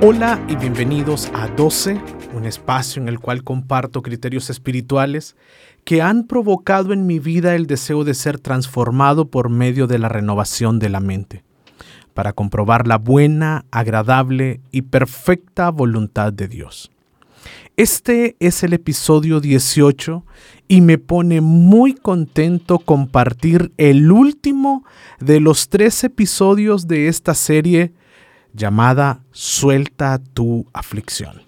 Hola y bienvenidos a 12, un espacio en el cual comparto criterios espirituales que han provocado en mi vida el deseo de ser transformado por medio de la renovación de la mente, para comprobar la buena, agradable y perfecta voluntad de Dios. Este es el episodio 18 y me pone muy contento compartir el último de los tres episodios de esta serie llamada Suelta tu aflicción.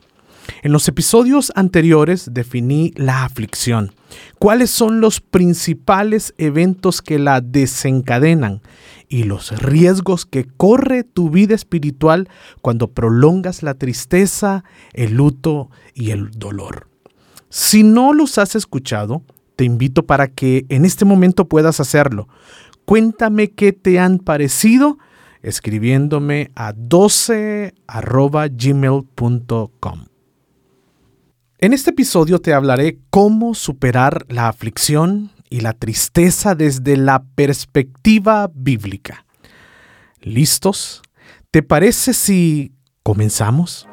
En los episodios anteriores definí la aflicción, cuáles son los principales eventos que la desencadenan y los riesgos que corre tu vida espiritual cuando prolongas la tristeza, el luto y el dolor. Si no los has escuchado, te invito para que en este momento puedas hacerlo. Cuéntame qué te han parecido escribiéndome a 12.gmail.com. En este episodio te hablaré cómo superar la aflicción y la tristeza desde la perspectiva bíblica. ¿Listos? ¿Te parece si comenzamos?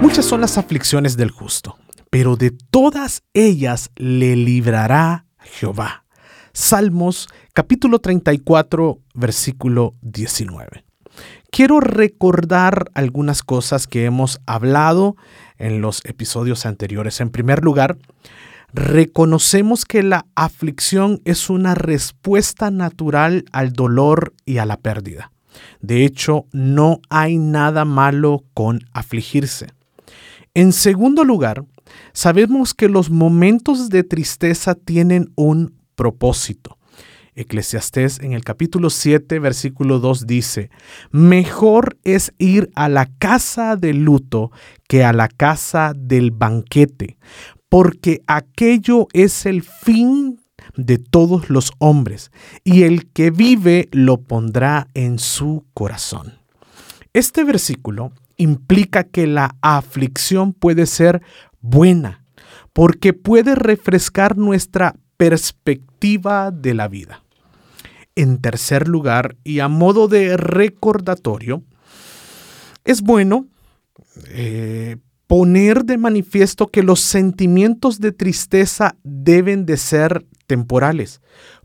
Muchas son las aflicciones del justo, pero de todas ellas le librará Jehová. Salmos capítulo 34, versículo 19. Quiero recordar algunas cosas que hemos hablado en los episodios anteriores. En primer lugar, reconocemos que la aflicción es una respuesta natural al dolor y a la pérdida. De hecho, no hay nada malo con afligirse. En segundo lugar, sabemos que los momentos de tristeza tienen un propósito. Eclesiastés en el capítulo 7, versículo 2 dice, Mejor es ir a la casa del luto que a la casa del banquete, porque aquello es el fin de todos los hombres, y el que vive lo pondrá en su corazón. Este versículo implica que la aflicción puede ser buena, porque puede refrescar nuestra perspectiva de la vida. En tercer lugar, y a modo de recordatorio, es bueno eh, poner de manifiesto que los sentimientos de tristeza deben de ser temporales,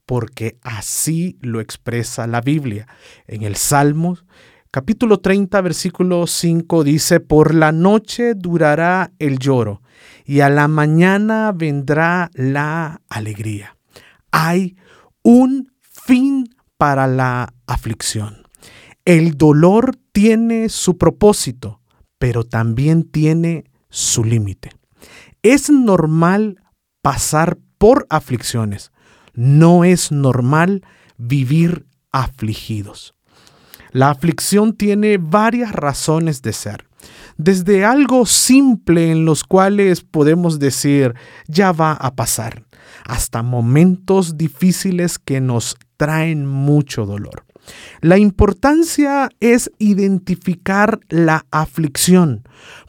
porque así lo expresa la Biblia. En el Salmo capítulo 30, versículo 5 dice, por la noche durará el lloro y a la mañana vendrá la alegría. Hay un fin para la aflicción. El dolor tiene su propósito, pero también tiene su límite. Es normal pasar por aflicciones. No es normal vivir afligidos. La aflicción tiene varias razones de ser desde algo simple en los cuales podemos decir, ya va a pasar, hasta momentos difíciles que nos traen mucho dolor. La importancia es identificar la aflicción,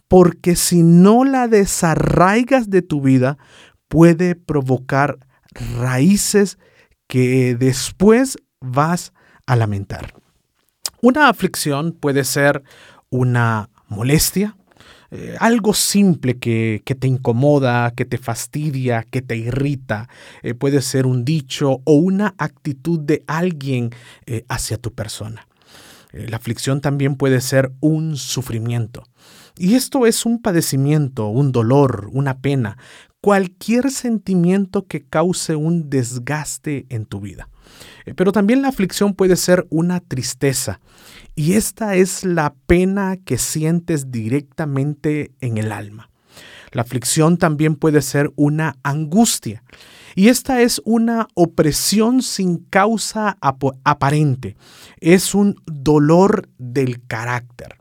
porque si no la desarraigas de tu vida, puede provocar raíces que después vas a lamentar. Una aflicción puede ser una molestia, eh, algo simple que, te incomoda, que te fastidia, que te irrita. Eh, puede ser un dicho o una actitud de alguien eh, hacia tu persona. la aflicción también puede ser un sufrimiento. Y esto es un padecimiento, un dolor, una pena, cualquier sentimiento que cause un desgaste en tu vida. Pero también la aflicción puede ser una tristeza y esta es la pena que sientes directamente en el alma. La aflicción también puede ser una angustia Y esta es una opresión sin causa aparente, es un dolor del carácter.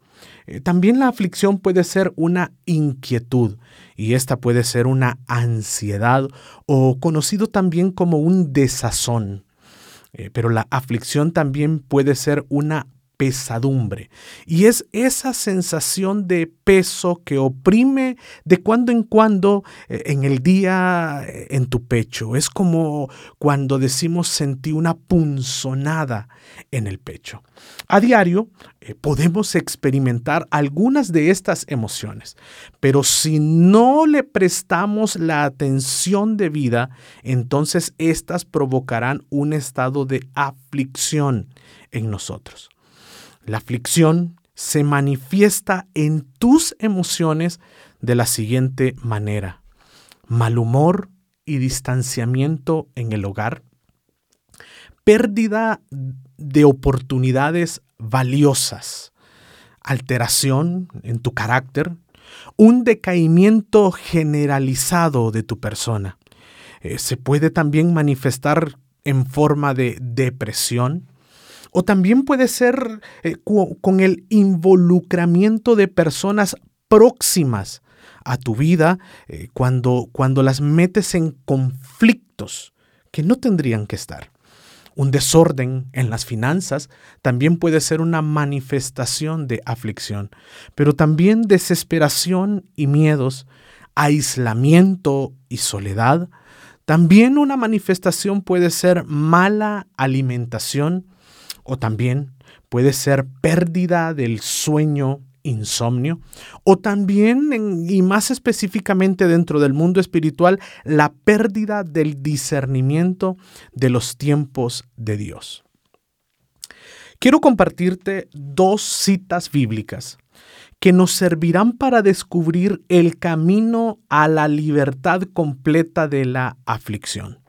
Eh, también la aflicción puede ser una inquietud y esta puede ser una ansiedad o conocido también como un desazón. Eh, pero la aflicción también puede ser una pesadumbre. Y es esa sensación de peso que oprime de cuando en cuando eh, en el día eh, en tu pecho. Es como cuando decimos sentí una punzonada en el pecho. A diario eh, podemos experimentar algunas de estas emociones, pero si no le prestamos la atención debida, entonces estas provocarán un estado de aflicción en nosotros. La aflicción se manifiesta en tus emociones de la siguiente manera. Mal humor y distanciamiento en el hogar. Pérdida de oportunidades valiosas. Alteración en tu carácter. Un decaimiento generalizado de tu persona. Eh, se puede también manifestar en forma de depresión, o también puede ser eh, con el involucramiento de personas próximas a tu vida eh, cuando, cuando las metes en conflictos que no tendrían que estar. Un desorden en las finanzas también puede ser una manifestación de aflicción, pero también desesperación y miedos, aislamiento y soledad. También una manifestación puede ser mala alimentación, o también puede ser pérdida del sueño, insomnio, o también, y más específicamente dentro del mundo espiritual, la pérdida del discernimiento de los tiempos de Dios. Quiero compartirte dos citas bíblicas que nos servirán para descubrir el camino a la libertad completa de la aflicción.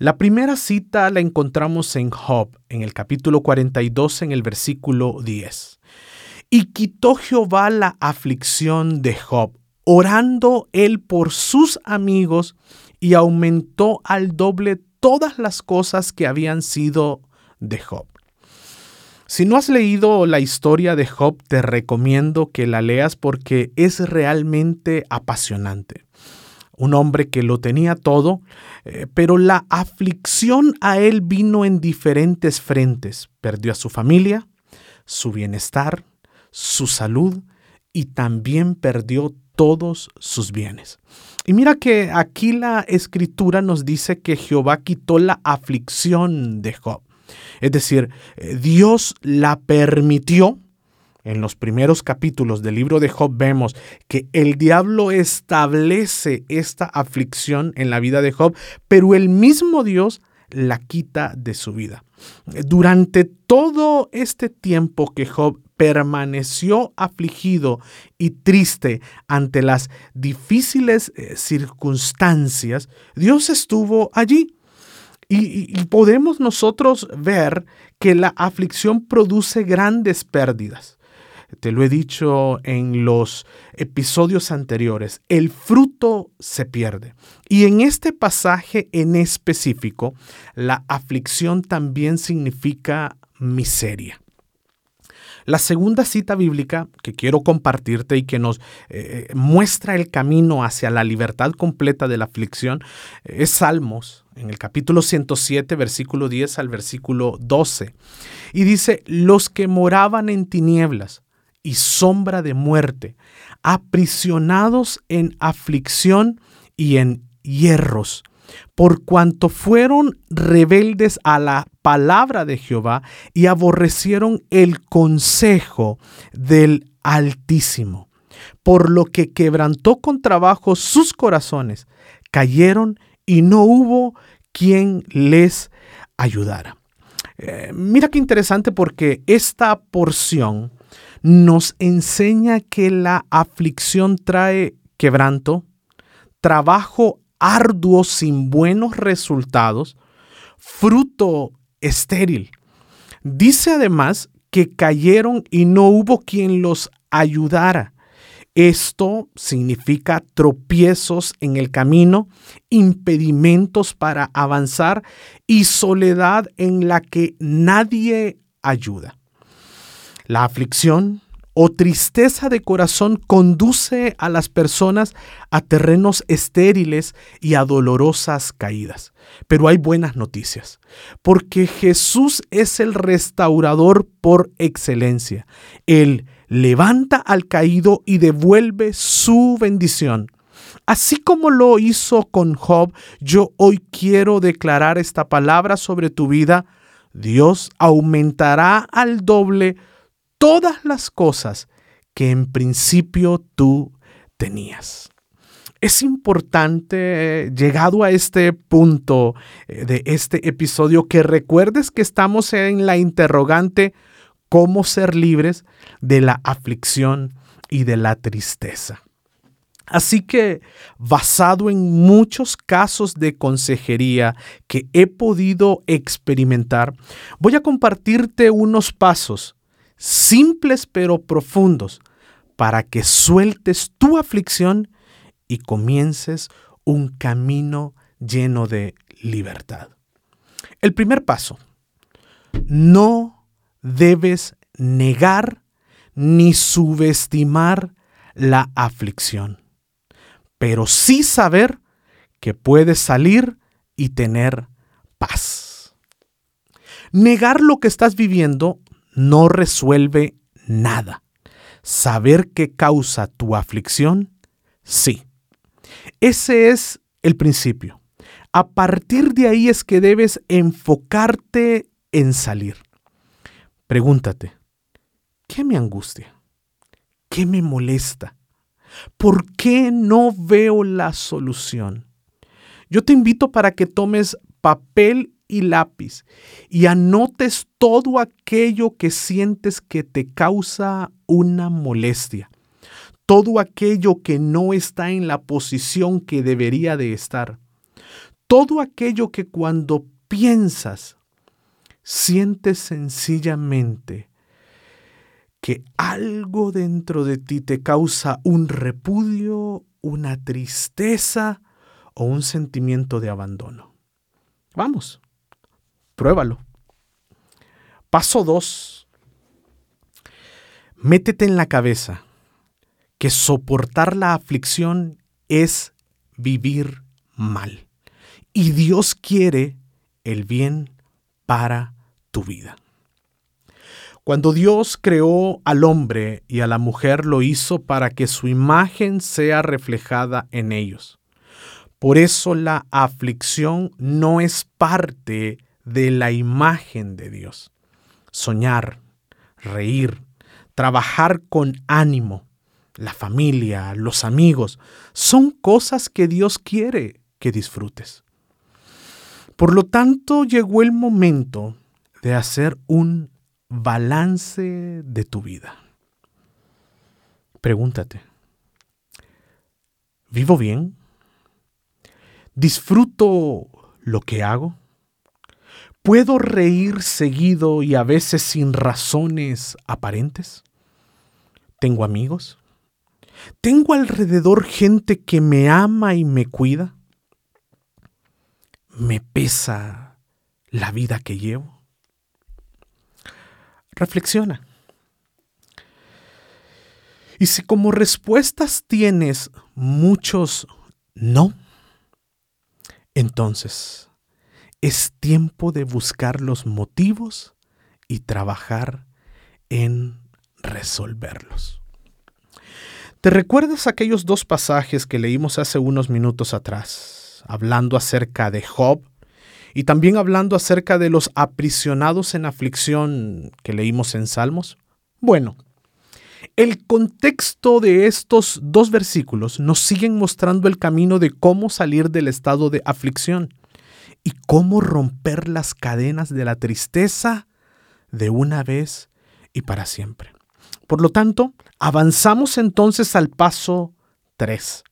La primera cita la encontramos en Job, en el capítulo 42, en el versículo 10. Y quitó Jehová la aflicción de Job, orando él por sus amigos, y aumentó al doble todas las cosas que habían sido de Job. Si no has leído la historia de Job, te recomiendo que la leas porque es realmente apasionante un hombre que lo tenía todo, eh, pero la aflicción a él vino en diferentes frentes. Perdió a su familia, su bienestar, su salud y también perdió todos sus bienes. Y mira que aquí la escritura nos dice que Jehová quitó la aflicción de Job. Es decir, eh, Dios la permitió en los primeros capítulos del libro de Job vemos que el diablo establece esta aflicción en la vida de Job, pero el mismo Dios la quita de su vida. Durante todo este tiempo que Job permaneció afligido y triste ante las difíciles eh, circunstancias, Dios estuvo allí. Y, y, podemos nosotros ver que la aflicción produce grandes pérdidas. Te lo he dicho en los episodios anteriores, el fruto se pierde. Y en este pasaje en específico, la aflicción también significa miseria. La segunda cita bíblica que quiero compartirte y que nos eh, muestra el camino hacia la libertad completa de la aflicción es Salmos, en el capítulo 107, versículo 10 al versículo 12. Y dice, los que moraban en tinieblas y sombra de muerte, aprisionados en aflicción y en hierros, por cuanto fueron rebeldes a la palabra de Jehová y aborrecieron el consejo del Altísimo, por lo que quebrantó con trabajo sus corazones, cayeron y no hubo quien les ayudara. Eh, mira qué interesante porque esta porción nos enseña que la aflicción trae quebranto, trabajo arduo sin buenos resultados, fruto estéril. Dice además que cayeron y no hubo quien los ayudara. Esto significa tropiezos en el camino, impedimentos para avanzar y soledad en la que nadie ayuda. La aflicción o tristeza de corazón conduce a las personas a terrenos estériles y a dolorosas caídas. Pero hay buenas noticias, porque Jesús es el restaurador por excelencia. Él levanta al caído y devuelve su bendición. Así como lo hizo con Job, yo hoy quiero declarar esta palabra sobre tu vida. Dios aumentará al doble todas las cosas que en principio tú tenías. Es importante, llegado a este punto eh, de este episodio, que recuerdes que estamos en la interrogante cómo ser libres de la aflicción y de la tristeza. Así que, basado en muchos casos de consejería que he podido experimentar, voy a compartirte unos pasos simples pero profundos para que sueltes tu aflicción y comiences un camino lleno de libertad. El primer paso, no debes negar ni subestimar la aflicción, pero sí saber que puedes salir y tener paz. Negar lo que estás viviendo no resuelve nada. Saber qué causa tu aflicción, sí. Ese es el principio. A partir de ahí es que debes enfocarte en salir. Pregúntate, ¿qué me angustia? ¿Qué me molesta? ¿Por qué no veo la solución? Yo te invito para que tomes papel y lápiz y anotes todo aquello que sientes que te causa una molestia, todo aquello que no está en la posición que debería de estar, todo aquello que cuando piensas sientes sencillamente que algo dentro de ti te causa un repudio, una tristeza o un sentimiento de abandono. Vamos, pruébalo. Paso 2. Métete en la cabeza que soportar la aflicción es vivir mal. Y Dios quiere el bien para tu vida. Cuando Dios creó al hombre y a la mujer lo hizo para que su imagen sea reflejada en ellos. Por eso la aflicción no es parte de la imagen de Dios. Soñar, reír, trabajar con ánimo, la familia, los amigos, son cosas que Dios quiere que disfrutes. Por lo tanto, llegó el momento de hacer un balance de tu vida. Pregúntate, ¿vivo bien? ¿Disfruto lo que hago? ¿Puedo reír seguido y a veces sin razones aparentes? ¿Tengo amigos? ¿Tengo alrededor gente que me ama y me cuida? ¿Me pesa la vida que llevo? Reflexiona. Y si como respuestas tienes muchos no, entonces es tiempo de buscar los motivos y trabajar en resolverlos. ¿Te recuerdas aquellos dos pasajes que leímos hace unos minutos atrás, hablando acerca de Job y también hablando acerca de los aprisionados en aflicción que leímos en Salmos? Bueno, el contexto de estos dos versículos nos siguen mostrando el camino de cómo salir del estado de aflicción y cómo romper las cadenas de la tristeza de una vez y para siempre. Por lo tanto, avanzamos entonces al paso 3.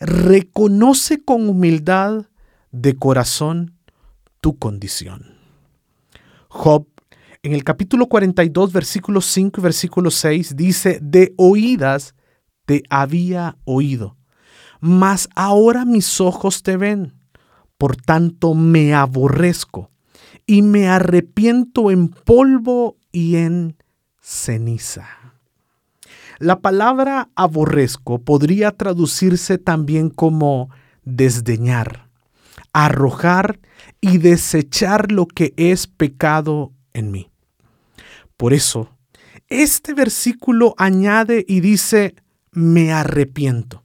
Reconoce con humildad de corazón tu condición. Job, en el capítulo 42, versículos 5 y versículo 6, dice, de oídas te había oído, mas ahora mis ojos te ven. Por tanto me aborrezco y me arrepiento en polvo y en ceniza. La palabra aborrezco podría traducirse también como desdeñar, arrojar y desechar lo que es pecado en mí. Por eso, este versículo añade y dice, me arrepiento,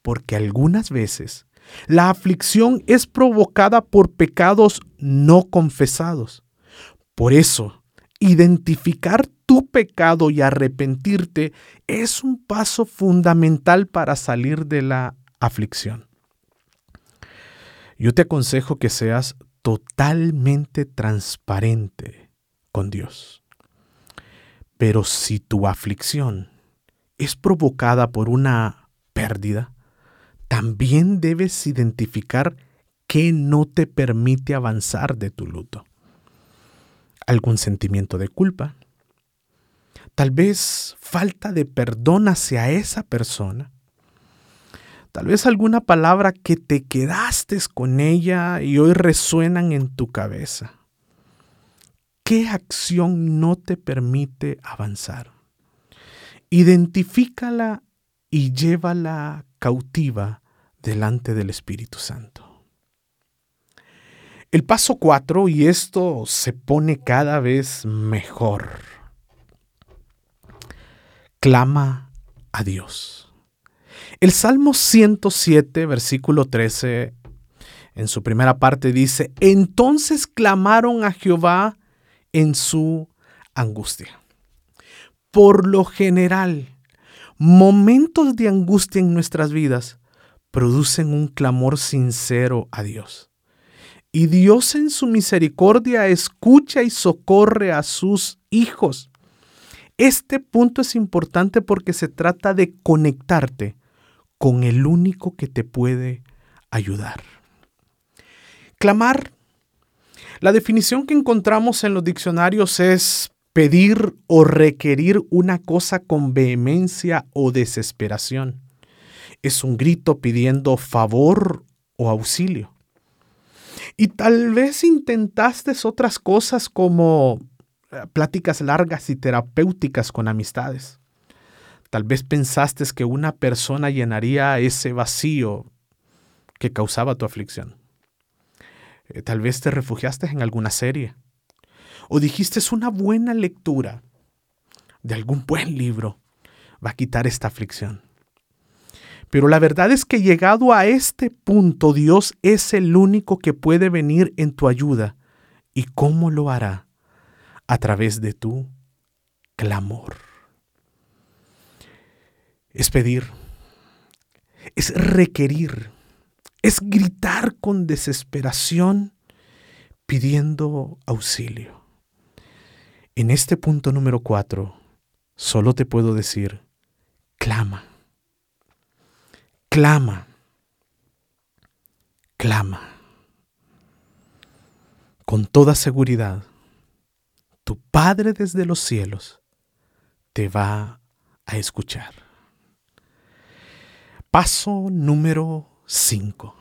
porque algunas veces la aflicción es provocada por pecados no confesados. Por eso, identificar tu pecado y arrepentirte es un paso fundamental para salir de la aflicción. Yo te aconsejo que seas totalmente transparente con Dios. Pero si tu aflicción es provocada por una pérdida, también debes identificar qué no te permite avanzar de tu luto. Algún sentimiento de culpa, tal vez falta de perdón hacia esa persona, tal vez alguna palabra que te quedaste con ella y hoy resuenan en tu cabeza. ¿Qué acción no te permite avanzar? Identifícala y llévala cautiva delante del Espíritu Santo. El paso cuatro, y esto se pone cada vez mejor, clama a Dios. El Salmo 107, versículo 13, en su primera parte dice, entonces clamaron a Jehová en su angustia. Por lo general, momentos de angustia en nuestras vidas producen un clamor sincero a Dios. Y Dios en su misericordia escucha y socorre a sus hijos. Este punto es importante porque se trata de conectarte con el único que te puede ayudar. Clamar. La definición que encontramos en los diccionarios es pedir o requerir una cosa con vehemencia o desesperación es un grito pidiendo favor o auxilio. Y tal vez intentaste otras cosas como eh, pláticas largas y terapéuticas con amistades. Tal vez pensaste que una persona llenaría ese vacío que causaba tu aflicción. Eh, tal vez te refugiaste en alguna serie. O dijiste es una buena lectura de algún buen libro va a quitar esta aflicción. Pero la verdad es que llegado a este punto, Dios es el único que puede venir en tu ayuda. ¿Y cómo lo hará? A través de tu clamor. Es pedir, es requerir, es gritar con desesperación pidiendo auxilio. En este punto número cuatro, solo te puedo decir, clama clama, clama. Con toda seguridad, tu Padre desde los cielos te va a escuchar. Paso número 5.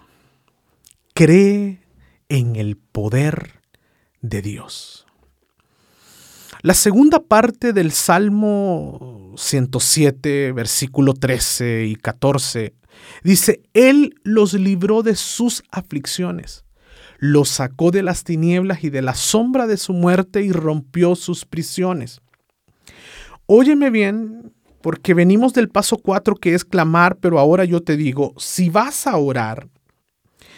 Cree en el poder de Dios. La segunda parte del Salmo 107, versículo 13 y 14 Dice, Él los libró de sus aflicciones, los sacó de las tinieblas y de la sombra de su muerte y rompió sus prisiones. Óyeme bien, porque venimos del paso 4 que es clamar, pero ahora yo te digo, si vas a orar,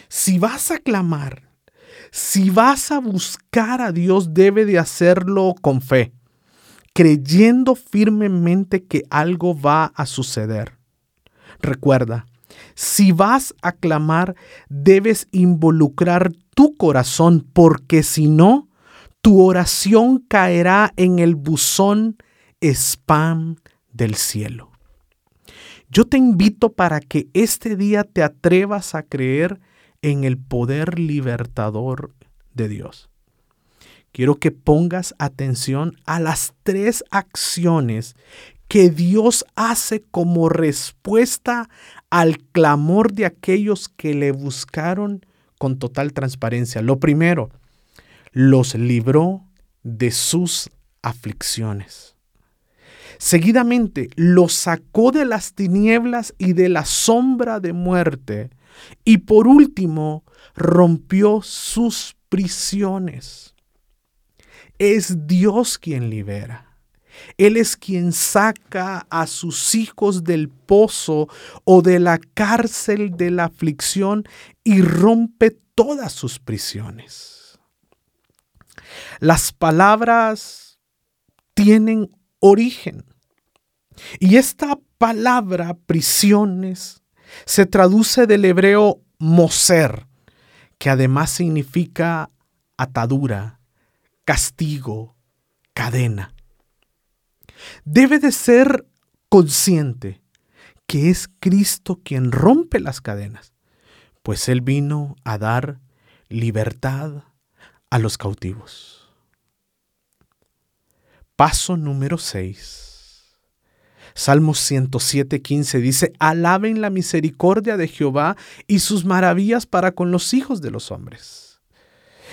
si vas a clamar, si vas a buscar a Dios, debe de hacerlo con fe, creyendo firmemente que algo va a suceder. Recuerda, si vas a clamar, debes involucrar tu corazón, porque si no, tu oración caerá en el buzón spam del cielo. Yo te invito para que este día te atrevas a creer en el poder libertador de Dios. Quiero que pongas atención a las tres acciones que Dios hace como respuesta al clamor de aquellos que le buscaron con total transparencia. Lo primero, los libró de sus aflicciones. Seguidamente los sacó de las tinieblas y de la sombra de muerte. Y por último, rompió sus prisiones. Es Dios quien libera. Él es quien saca a sus hijos del pozo o de la cárcel de la aflicción y rompe todas sus prisiones. Las palabras tienen origen. Y esta palabra, prisiones, se traduce del hebreo moser, que además significa atadura, castigo, cadena. Debe de ser consciente que es Cristo quien rompe las cadenas, pues Él vino a dar libertad a los cautivos. Paso número 6. Salmos 107, 15 dice, alaben la misericordia de Jehová y sus maravillas para con los hijos de los hombres.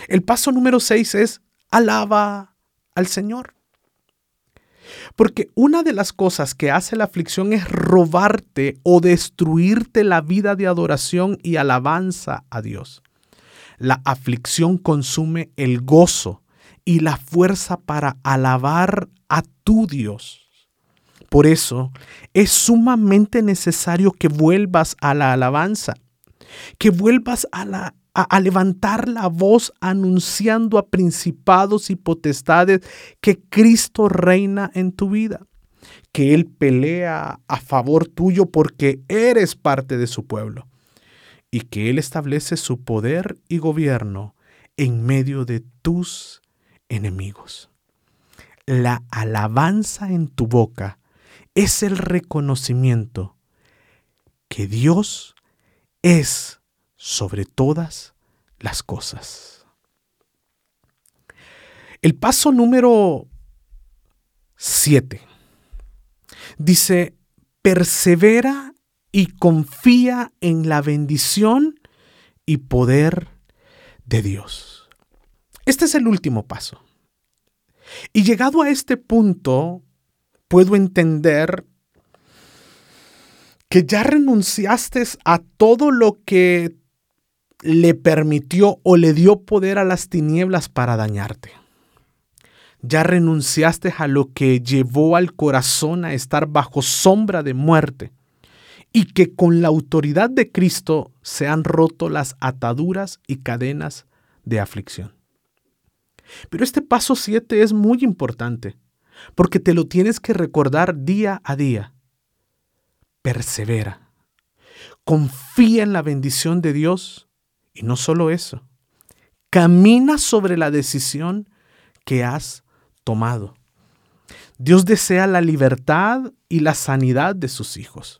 El paso número 6 es, alaba al Señor. Porque una de las cosas que hace la aflicción es robarte o destruirte la vida de adoración y alabanza a Dios. La aflicción consume el gozo y la fuerza para alabar a tu Dios. Por eso es sumamente necesario que vuelvas a la alabanza, que vuelvas a la a, levantar la voz anunciando a principados y potestades que Cristo reina en tu vida, que Él pelea a favor tuyo porque eres parte de su pueblo y que Él establece su poder y gobierno en medio de tus enemigos. La alabanza en tu boca es el reconocimiento que Dios es sobre todas las cosas. El paso número 7 dice, persevera y confía en la bendición y poder de Dios. Este es el último paso. Y llegado a este punto, puedo entender que ya renunciaste a todo lo que le permitió o le dio poder a las tinieblas para dañarte. Ya renunciaste a lo que llevó al corazón a estar bajo sombra de muerte y que con la autoridad de Cristo se han roto las ataduras y cadenas de aflicción. Pero este paso 7 es muy importante porque te lo tienes que recordar día a día. Persevera. Confía en la bendición de Dios y no solo eso, camina sobre la decisión que has tomado. Dios desea la libertad y la sanidad de sus hijos.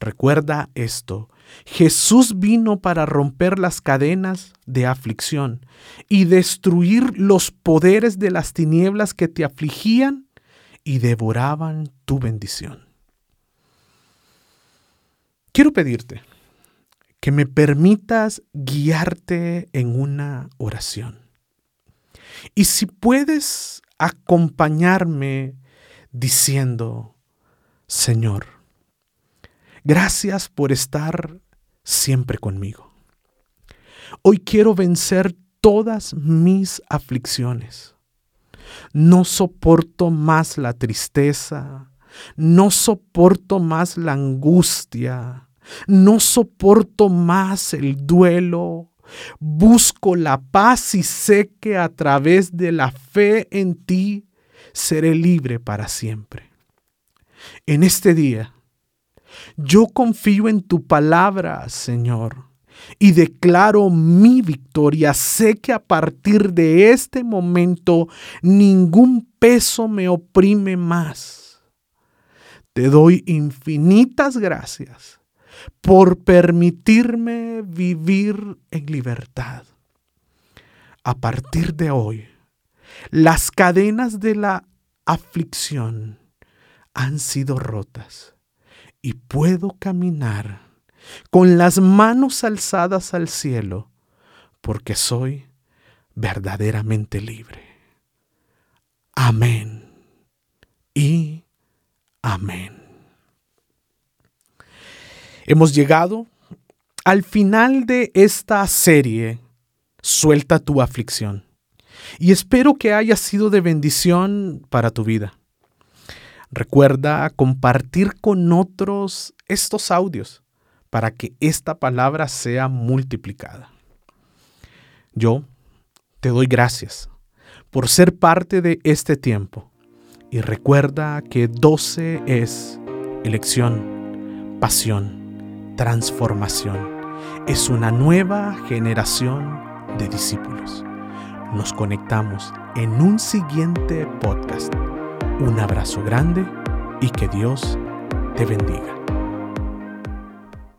Recuerda esto, Jesús vino para romper las cadenas de aflicción y destruir los poderes de las tinieblas que te afligían y devoraban tu bendición. Quiero pedirte que me permitas guiarte en una oración. Y si puedes acompañarme diciendo, Señor, gracias por estar siempre conmigo. Hoy quiero vencer todas mis aflicciones. No soporto más la tristeza, no soporto más la angustia, no soporto más el duelo. Busco la paz y sé que a través de la fe en ti seré libre para siempre. En este día, yo confío en tu palabra, Señor, y declaro mi victoria. Sé que a partir de este momento ningún peso me oprime más. Te doy infinitas gracias por permitirme vivir en libertad. A partir de hoy, las cadenas de la aflicción han sido rotas y puedo caminar con las manos alzadas al cielo porque soy verdaderamente libre. Amén y amén. Hemos llegado al final de esta serie, Suelta tu aflicción. Y espero que haya sido de bendición para tu vida. Recuerda compartir con otros estos audios para que esta palabra sea multiplicada. Yo te doy gracias por ser parte de este tiempo y recuerda que 12 es elección, pasión, transformación es una nueva generación de discípulos. Nos conectamos en un siguiente podcast. Un abrazo grande y que Dios te bendiga.